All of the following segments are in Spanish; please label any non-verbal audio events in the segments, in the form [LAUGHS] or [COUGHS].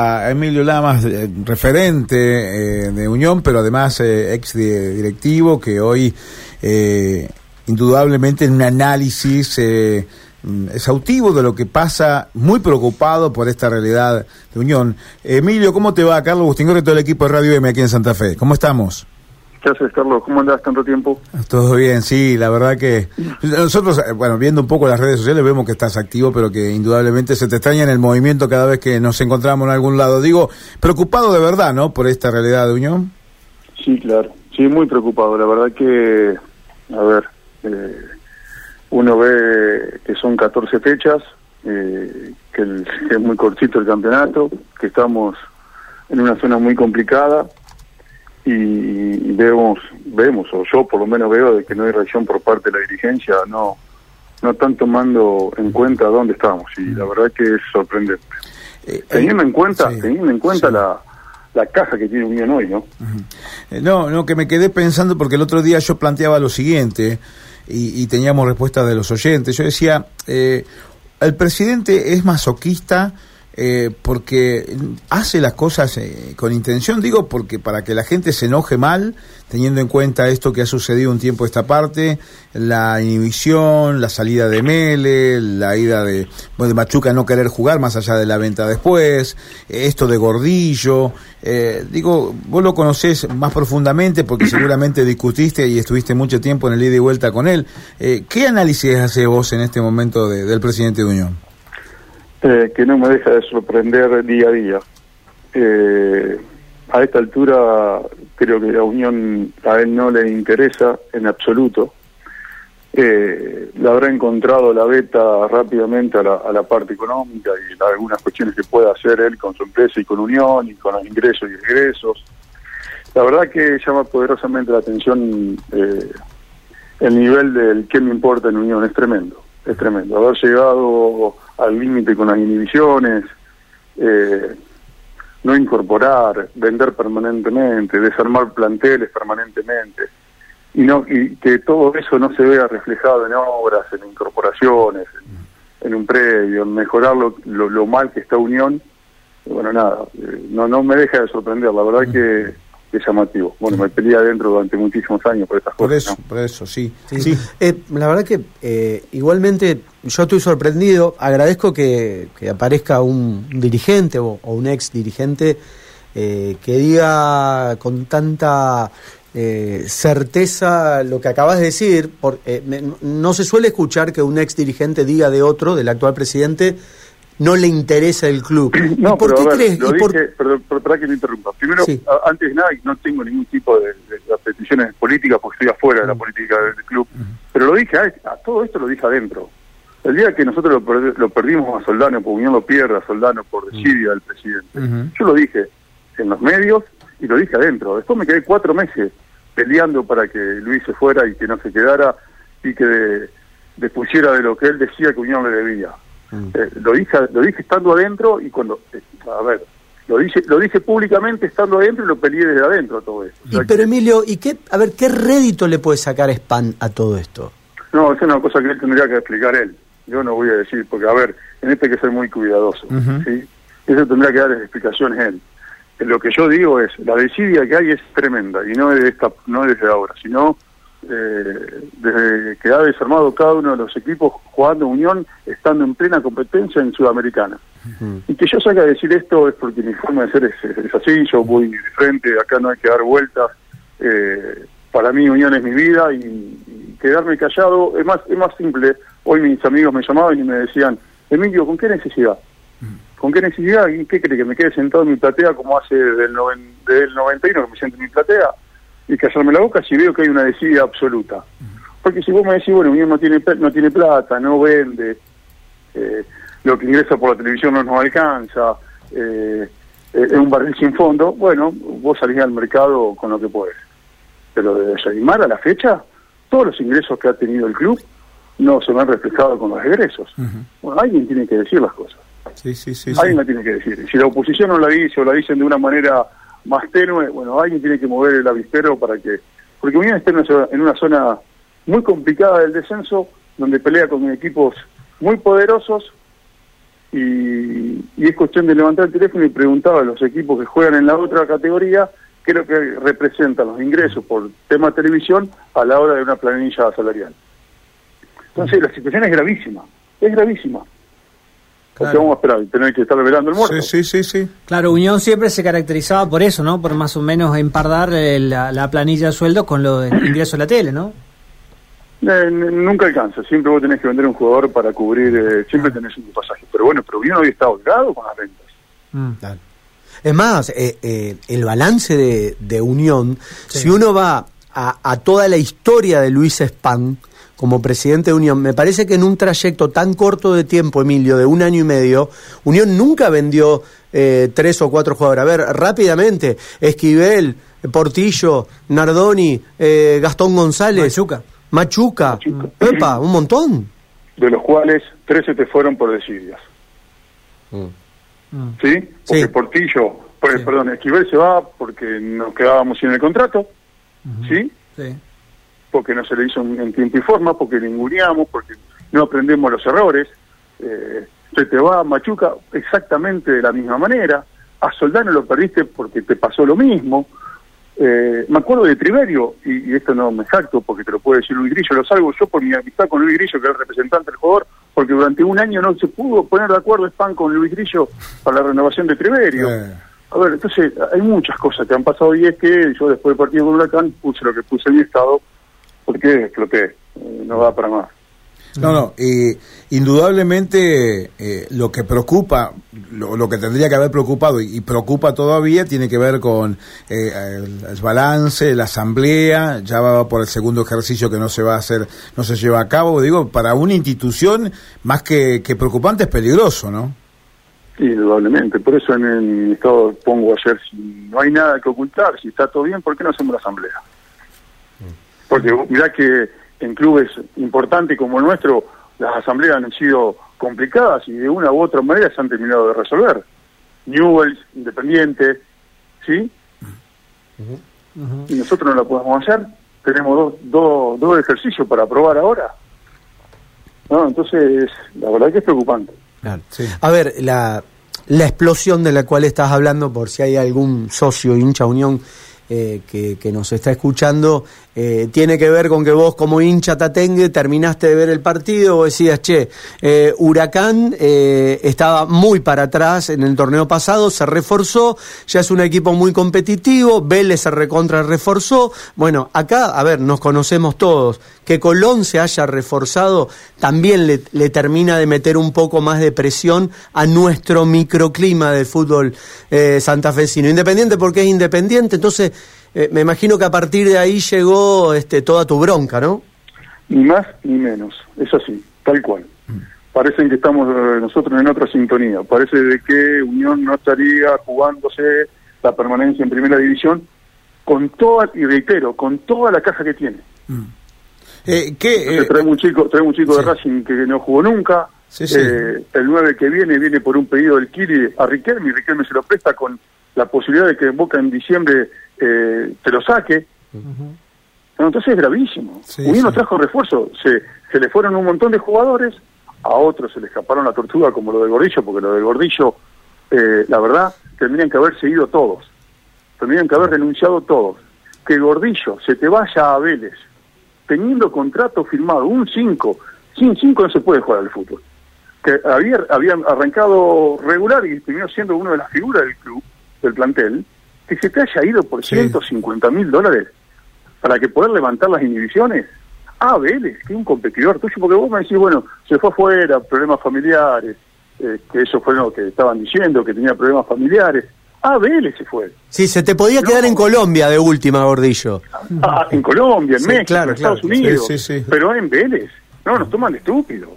a Emilio Lamas, eh, referente eh, de Unión, pero además eh, ex directivo, que hoy indudablemente en un análisis mm, exhaustivo de lo que pasa, muy preocupado por esta realidad de Unión. Emilio, ¿cómo te va? Carlos Agustín y todo el equipo de Radio M aquí en Santa Fe. ¿Cómo estamos? ¿Qué haces, Carlos? ¿Cómo andás tanto tiempo? Todo bien, sí, la verdad que nosotros, eh, bueno, viendo un poco las redes sociales vemos que estás activo, pero que indudablemente se te extraña en el movimiento cada vez que nos encontramos en algún lado. Digo, preocupado de verdad, ¿no? Por esta realidad de Unión. Sí, claro, sí, muy preocupado. La verdad que, a ver, eh, uno ve que son 14 fechas, eh, que es muy cortito el campeonato, que estamos en una zona muy complicada y vemos, vemos, o yo por lo menos veo de que no hay reacción por parte de la dirigencia, no no están tomando en cuenta dónde estamos y la verdad que es sorprendente. Eh, teniendo en cuenta, teniendo en cuenta la, la caja que tiene Unión hoy, ¿no? Eh, no, no, que me quedé pensando porque el otro día yo planteaba lo siguiente y, teníamos respuesta de los oyentes. Yo decía, eh, el presidente es masoquista eh, porque hace las cosas eh, con intención, digo, porque para que la gente se enoje mal, teniendo en cuenta esto que ha sucedido un tiempo esta parte, la inhibición, la salida de Mele, la ida de, bueno, de Machuca no querer jugar más allá de la venta después, esto de Gordillo, eh, digo, vos lo conocés más profundamente porque [COUGHS] seguramente discutiste y estuviste mucho tiempo en el ida y vuelta con él. ¿Qué análisis hace vos en este momento del presidente de Unión? Eh, que no me deja de sorprender día a día. Eh, a esta altura creo que la unión a él no le interesa en absoluto. Eh, le habrá encontrado la beta rápidamente a la, parte económica y algunas cuestiones que pueda hacer él con su empresa y con Unión y con los ingresos y egresos. La verdad que llama poderosamente la atención eh, el nivel del que me importa en Unión, es tremendo, es tremendo. Haber llegado al límite con las inhibiciones, eh, no incorporar, vender permanentemente, desarmar planteles permanentemente, y no y que todo eso no se vea reflejado en obras, en incorporaciones, en, un predio, en mejorar lo, lo, mal que está Unión, bueno, nada, eh, no, no me deja de sorprender, la verdad que es llamativo. Bueno, me peleé adentro durante muchísimos años por estas por cosas. Eso, Por eso, sí. sí. Eh, la verdad que eh, igualmente yo estoy sorprendido, agradezco que, aparezca un dirigente o, un ex dirigente eh, que diga con tanta certeza lo que acabas de decir, porque no se suele escuchar que un ex dirigente diga de otro, del actual presidente, no le interesa el club. [CLEARS THROAT] No, ¿Por qué crees? Lo dije, perdón, que me interrumpa. Primero, antes de nada, no tengo ningún tipo de, peticiones políticas porque estoy afuera de la política del club, pero lo dije, a, todo esto lo dije adentro. El día que nosotros lo, perdimos a Soldano, por Unión lo pierda a Soldano por desidia del presidente, yo lo dije en los medios y lo dije adentro. Después me quedé cuatro meses peleando para que Luis se fuera y que no se quedara y que despusiera de lo que él decía que Unión le debía. Mm. Eh, lo dije lo dije estando adentro y cuando eh, a ver lo dije lo dije públicamente estando adentro y lo peleé desde adentro todo eso pero Emilio y qué a ver qué rédito le puede sacar Span a todo esto no es una cosa que él tendría que explicar él. Yo no voy a decir porque a ver en este hay que ser muy cuidadoso sí eso tendría que dar explicaciones él. Lo que yo digo es la desidia que hay es tremenda y no es de esta no es desde ahora sino eh, desde que ha desarmado cada uno de los equipos jugando Unión, estando en plena competencia en Sudamericana. Y que yo salga a decir esto es porque mi forma de ser es, así, yo voy de frente, acá no hay que dar vueltas. Eh, para mí Unión es mi vida y, quedarme callado es más, es más simple. Hoy mis amigos me llamaban y me decían, Emilio, ¿con qué necesidad? ¿Con qué necesidad? ¿Y qué cree? ¿Que me quede sentado en mi platea como hace del, noven, del 91 que me siento en mi platea? Y callarme la boca si veo que hay una desidia absoluta. Porque si vos me decís, bueno, mismo no tiene, no tiene plata, no vende, eh, lo que ingresa por la televisión no nos alcanza, eh, eh, es un barril sin fondo, bueno, vos salís al mercado con lo que puedes. Pero de desanimar a la fecha, todos los ingresos que ha tenido el club no se han reflejado con los egresos. Bueno, alguien tiene que decir las cosas. Sí, sí, sí, alguien la tiene que decir. Si la oposición no la dice o la dicen de una manera más tenue, bueno, alguien tiene que mover el avispero para que... Porque Unión está en una, zona muy complicada del descenso, donde pelea con equipos muy poderosos y, es cuestión de levantar el teléfono y preguntar a los equipos que juegan en la otra categoría qué es lo que representan los ingresos por tema televisión a la hora de una planilla salarial. Entonces la situación es gravísima, es gravísima. Claro. vamos a esperar, tener que estar revelando el muerto. Sí, sí, sí, Claro, Unión siempre se caracterizaba por eso, ¿no? Por más o menos empardar eh, la, planilla de sueldo con lo de ingreso a la tele, ¿no? Eh, nunca alcanza, siempre vos tenés que vender un jugador para cubrir, eh, siempre tenés un pasaje. Pero bueno, pero Unión hoy está holgado con las ventas. Mm. Es más, el balance de, Unión, si uno va a, a, toda la historia de Luis Span, como presidente de Unión, me parece que en un trayecto tan corto de tiempo, Emilio, de un año y medio, Unión nunca vendió eh, tres o cuatro jugadores. A ver, rápidamente, Esquivel, Portillo, Nardoni, eh, Gastón González. Machuca. Machuca. Machuca. un montón. De los cuales tres se te fueron por desidias. Mm. ¿Sí? Porque Portillo, pues, perdón, Esquivel se va porque nos quedábamos sin el contrato. ¿Sí? Sí porque no se le hizo en tiempo y forma, porque ninguneamos, porque no aprendemos los errores. Eh, se te va a Machuca exactamente de la misma manera. A Soldano lo perdiste porque te pasó lo mismo. Eh, me acuerdo de Triverio, y, esto no me jacto porque te lo puede decir Luis Grillo, lo salgo yo por mi amistad con Luis Grillo, que es el representante del jugador, porque durante un año no se pudo poner de acuerdo Span con Luis Grillo para la renovación de Triverio. A ver, entonces hay muchas cosas que han pasado y es que yo después del partido con Huracán puse lo que puse en mi estado, porque exploté, eh, no va para más. No, no, indudablemente eh, lo que preocupa, lo, que tendría que haber preocupado y, preocupa todavía tiene que ver con eh, el, balance, la asamblea, ya va por el segundo ejercicio que no se va a hacer, no se lleva a cabo, digo, para una institución más que, que preocupante es peligroso, ¿no? Indudablemente, por eso en el estado pongo ayer, si no hay nada que ocultar, si está todo bien, ¿por qué no hacemos la asamblea? Porque mirá que en clubes importantes como el nuestro, las asambleas han sido complicadas y de una u otra manera se han terminado de resolver. Newells, Independiente, ¿sí? Y nosotros no la podemos hacer. Tenemos dos, dos, ejercicios para probar ahora. No, entonces, la verdad que es preocupante. A ver, la, la explosión de la cual estás hablando, por si hay algún socio, hincha, unión eh, que, nos está escuchando, eh, tiene que ver con que vos como hincha tatengue terminaste de ver el partido, vos decías, che, eh, Huracán estaba muy para atrás en el torneo pasado, se reforzó, ya es un equipo muy competitivo, Vélez se recontra reforzó, bueno, acá, a ver, nos conocemos todos, que Colón se haya reforzado también le, le termina de meter un poco más de presión a nuestro microclima del fútbol santafesino, independiente porque es independiente, entonces eh, me imagino que a partir de ahí llegó este, toda tu bronca, ¿no? Ni más ni menos, es así, tal cual. Mm. Parecen que estamos eh, nosotros en otra sintonía. Parece de que Unión no estaría jugándose la permanencia en primera división con toda, y reitero, con toda la caja que tiene. Mm. Eh, ¿qué, traemos un chico, traemos un chico de Racing que no jugó nunca. el 9 que viene viene por un pedido del Kiri a Riquelme y Riquelme se lo presta con la posibilidad de que Boca en diciembre eh, te lo saque. entonces es gravísimo. Uno trajo refuerzo, se, se le fueron un montón de jugadores, a otros se le escaparon la tortuga como lo del Gordillo, porque lo del Gordillo, eh, la verdad, tendrían que haber seguido todos, tendrían que haber renunciado todos. Que Gordillo se te vaya a Vélez, teniendo contrato firmado, un 5, sin 5 no se puede jugar al fútbol. Que había, habían arrancado regular y terminó siendo una de las figuras del club, del plantel, que se te haya ido por 150 mil dólares para que poder levantar las inhibiciones. Ah, Vélez, que es un competidor tuyo, porque vos me decís, bueno, se fue afuera, problemas familiares, eh, que eso fue lo que estaban diciendo, que tenía problemas familiares. Ah, Vélez se fue. Sí, se te podía quedar en Colombia de última, Gordillo. Ah, en Colombia, en México, en Estados Unidos. pero en Vélez. No, nos toman de estúpidos.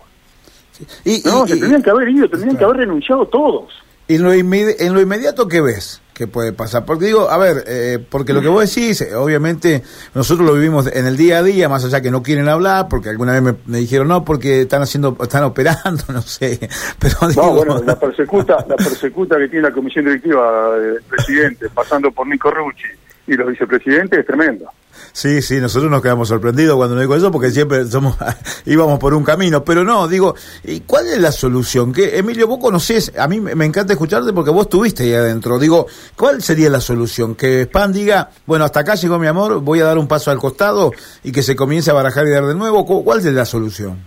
Y, no, se tenían que haber ido, tenían que haber renunciado todos. ¿Y en lo, en lo inmediato qué ves? que puede pasar. Porque digo, a ver, eh, porque lo que vos decís, eh, obviamente nosotros lo vivimos en el día a día, más allá que no quieren hablar, porque alguna vez me, dijeron no, porque están haciendo, están operando, [LAUGHS] no sé. Pero no, bueno, la persecuta, la persecuta que tiene la comisión directiva del presidente, pasando por Nico Rucci y los vicepresidentes es tremendo. Sí, sí, nosotros nos quedamos sorprendidos cuando nos dijo eso porque siempre somos [LAUGHS] íbamos por un camino, pero no, digo, ¿y cuál es la solución? Que Emilio, vos conocés, a mí me encanta escucharte porque vos estuviste ahí adentro. Digo, ¿cuál sería la solución? Que Spam diga, bueno, hasta acá llegó mi amor, voy a dar un paso al costado y que se comience a barajar y dar de nuevo. ¿Cuál es la solución?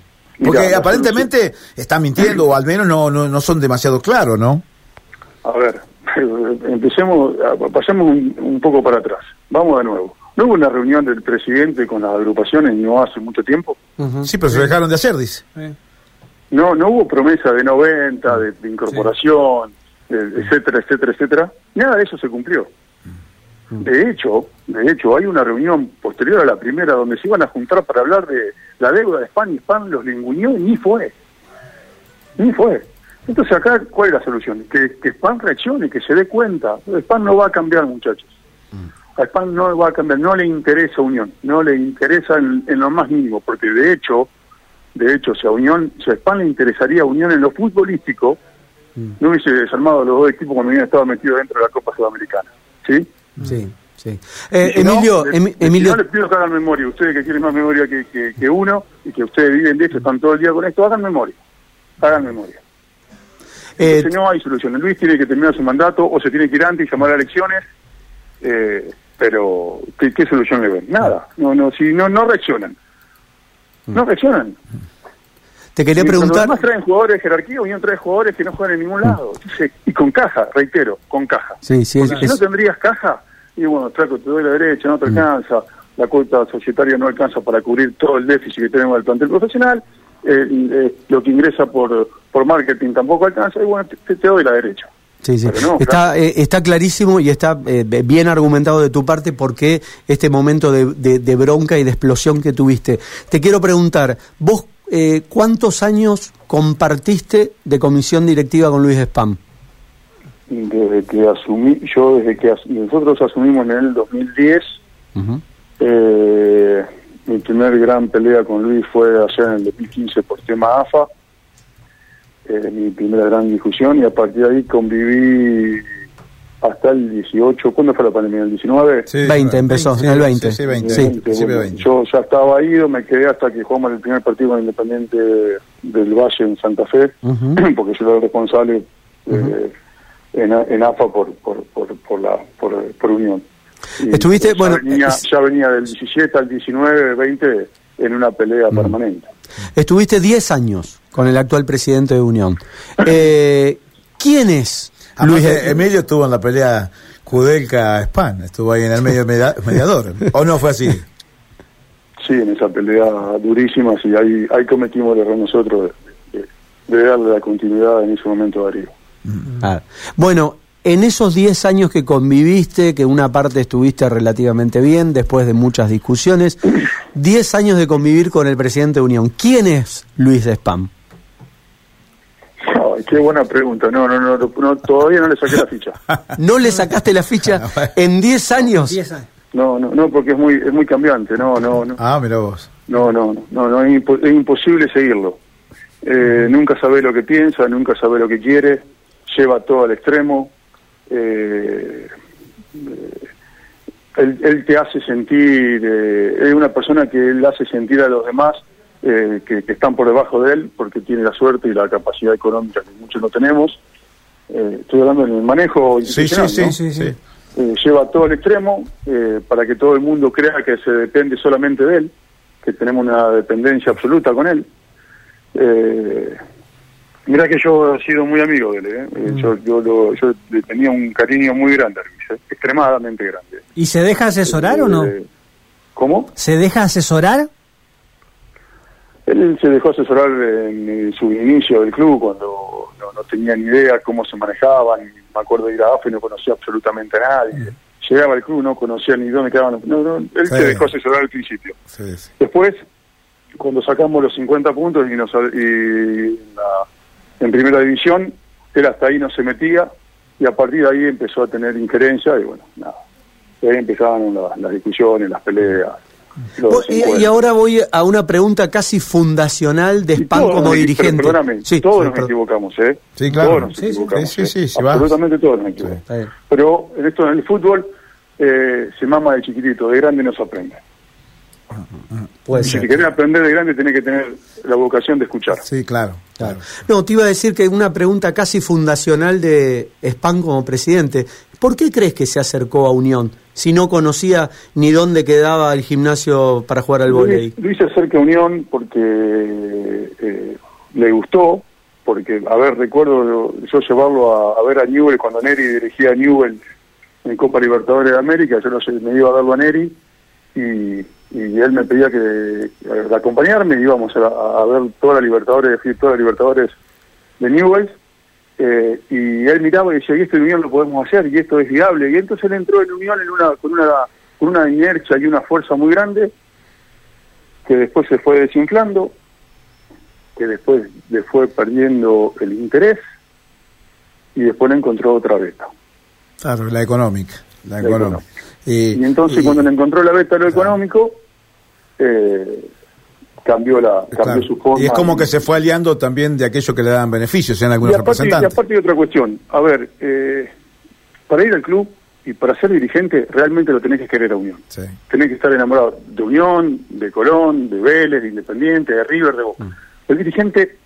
Porque aparentemente están mintiendo o al menos no, no, no son demasiado claros, ¿no? A ver, [LAUGHS] empecemos, pasemos un poco para atrás. Vamos de nuevo ¿No hubo una reunión del presidente con las agrupaciones no hace mucho tiempo? Sí, pero se dejaron de hacer, dice. No, no hubo promesa de 90, de, incorporación, etcétera, etcétera, etcétera. Nada de eso se cumplió. De hecho, de hecho, hay una reunión posterior a la primera donde se iban a juntar para hablar de la deuda de España y Spam los linguñó y ni fue. Ni fue. Entonces acá, ¿cuál es la solución? Que, que Spam reaccione, que se dé cuenta. Spam no va a cambiar, muchachos a Spam no va a cambiar, no le interesa Unión, no le interesa en, lo más mínimo, porque de hecho, de hecho, si a Unión, si a Spam le interesaría Unión en lo futbolístico, mm. no hubiese desarmado los dos equipos cuando Unión estaba metido dentro de la Copa Sudamericana, ¿sí? Sí. Sí. Eh, Emilio, Emilio... no les pido que hagan memoria, ustedes que tienen más memoria que, que, uno y que ustedes viven de esto, están todo el día con esto, hagan memoria, hagan memoria. Eh, si no hay solución. Luis tiene que terminar su mandato o se tiene que ir antes y llamar a elecciones. Eh, pero ¿qué, solución le ven? Nada, no, no, si no, no reaccionan, no mm. reaccionan. Te quería preguntar. Además traen jugadores de jerarquía, Unión trae jugadores que no juegan en ningún mm. lado. y con caja, reitero, con caja. Sí, sí, Porque si no tendrías caja, y bueno, traco, te doy la derecha, no te mm. alcanza, la cuota societaria no alcanza para cubrir todo el déficit que tenemos del plantel profesional, eh, eh, lo que ingresa por, por marketing tampoco alcanza, y bueno, te doy la derecha. Sí, sí. está, eh, está clarísimo y está eh, bien argumentado de tu parte por qué este momento de, bronca y de explosión que tuviste. Te quiero preguntar, vos eh, cuántos años compartiste de comisión directiva con Luis Spam? Desde que asumí, yo desde que nosotros asumimos en el 2010, mi primer gran pelea con Luis fue allá en el 2015 por tema AFA eh, mi primera gran discusión y a partir de ahí conviví hasta el 18. ¿Cuándo fue la pandemia? ¿El 19? Sí, 20 empezó, en el 20. Sí, 20. yo ya estaba ido, me quedé hasta que jugamos el primer partido con Independiente del Valle en Santa Fe, [CLEARS THROAT] porque yo era responsable eh, en, AFA por, por, por, por la, por, Unión. Estuviste, ya bueno. Venía, Ya venía del 17 al 19, 20 en una pelea permanente. Estuviste 10 años con el actual presidente de Unión. Eh, ¿Quién es Luis Emilio estuvo en la pelea Kudelka-Span, estuvo ahí en el medio [LAUGHS] mediador, ¿o no fue así? Sí, en esa pelea durísima, sí, ahí, ahí cometimos el error nosotros de, darle la continuidad en ese momento a Darío. Ah. Bueno, en esos 10 años que conviviste, que una parte estuviste relativamente bien, después de muchas discusiones, 10 años de convivir con el presidente de Unión, ¿quién es Luis de Spam? Qué buena pregunta. No, no, no, todavía no le saqué la ficha. [LAUGHS] ¿No le sacaste la ficha [LAUGHS] en 10 años? No, no, no, porque es muy, es muy cambiante. No, no, no. Ah, mira vos. No, no, no, no, es, imposible seguirlo. Eh, nunca sabe lo que piensa, nunca sabe lo que quiere, lleva todo al extremo, eh, él, te hace sentir, eh, es una persona que él hace sentir a los demás eh, que, están por debajo de él porque tiene la suerte y la capacidad económica que muchos no tenemos. Eh, estoy hablando en el manejo sí, sí, sí, sí, lleva todo al extremo para que todo el mundo crea que se depende solamente de él, que tenemos una dependencia absoluta con él. Eh, Mira que yo he sido muy amigo de él, ¿eh? Mm. yo, yo, yo le tenía un cariño muy grande a Luis, ¿eh? extremadamente grande. ¿Y se deja asesorar o no? Eh, ¿Cómo? ¿Se deja asesorar? Él se dejó asesorar en su inicio del club cuando no, tenía ni idea cómo se manejaban. Me acuerdo de ir a AFE y no conocía absolutamente a nadie. Mm. Llegaba al club, no conocía ni dónde quedaban. No, no, él se dejó asesorar al principio. Después, cuando sacamos los 50 puntos y, nos, y la, en primera división, él hasta ahí no se metía y a partir de ahí empezó a tener injerencia y bueno, nada. ahí empezaban las, discusiones, las peleas. Y, ahora voy a una pregunta casi fundacional de Spam como dirigente. Perdóname, todos nos equivocamos, ¿eh? Sí, claro. Todos nos equivocamos. Sí, sí, ¿eh? Absolutamente todos nos equivocamos. Pero en esto, en el fútbol, eh, se mama de chiquitito, de grande no se aprende. Puede Y ser. si querés aprender de grande, tenés que tener la vocación de escuchar. Sí, claro. Claro. No, te iba a decir que una pregunta casi fundacional de Spam como presidente. ¿Por qué crees que se acercó a Unión si no conocía ni dónde quedaba el gimnasio para jugar al vóley? Lo hice cerca a Unión porque eh, le gustó, porque, a ver, recuerdo yo llevarlo a, a ver a Newell cuando Neri dirigía a Newell en Copa Libertadores de América, yo no sé, me iba a verlo a Neri y, y él me pedía que eh, acompañarme, íbamos a, a ver toda la Libertadores, toda la Libertadores de Newell eh, y él miraba y decía, y esto en Unión lo podemos hacer, y esto es viable, y entonces él entró en Unión en una, con, una, con una inercia y una fuerza muy grande, que después se fue desinflando, que después le fue perdiendo el interés, y después le encontró otra beta. Claro, la económica. La La económica. Y entonces cuando le encontró la beta lo económico, eh, cambió la cambió su forma. Y es como que se fue aliando también de aquello que le daban beneficios, Y algunos aparte, y representantes. aparte hay otra cuestión. A ver, eh, para ir al club y para ser dirigente, realmente lo tenés que querer a Unión. Sí. Tenés que estar enamorado de Unión, de Colón, de Vélez, de Independiente, de River, de Boca. El dirigente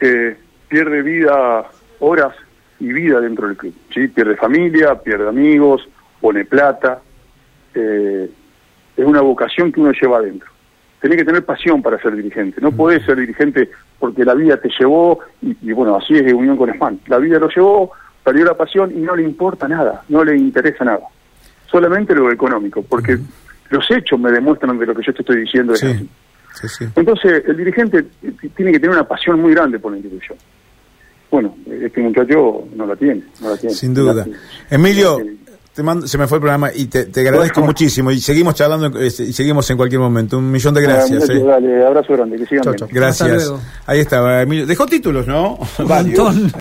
eh, pierde vida, horas y vida dentro del club. ¿sí? Pierde familia, pierde amigos, pone plata. eh, es una vocación que uno lleva adentro. Tenés que tener pasión para ser dirigente. No podés ser dirigente porque la vida te llevó, y, y bueno, así es de Unión con Espan. La vida lo llevó, perdió la pasión y no le importa nada, no le interesa nada. Solamente lo económico, porque los hechos me demuestran de lo que yo te estoy diciendo. es así. Sí, sí, sí. Entonces, el dirigente tiene que tener una pasión muy grande por la institución. Bueno, este muchacho no la tiene, no la tiene. Sin duda. Emilio, te mando, se me fue el programa y te, te agradezco Bueno. muchísimo y seguimos charlando eh, y seguimos en cualquier momento. Un millón de gracias. Eh. Dale, abrazo grande, que sigan Chau, bien. chau. Gracias. Ahí estaba Emilio. Dejó títulos, ¿no? Un.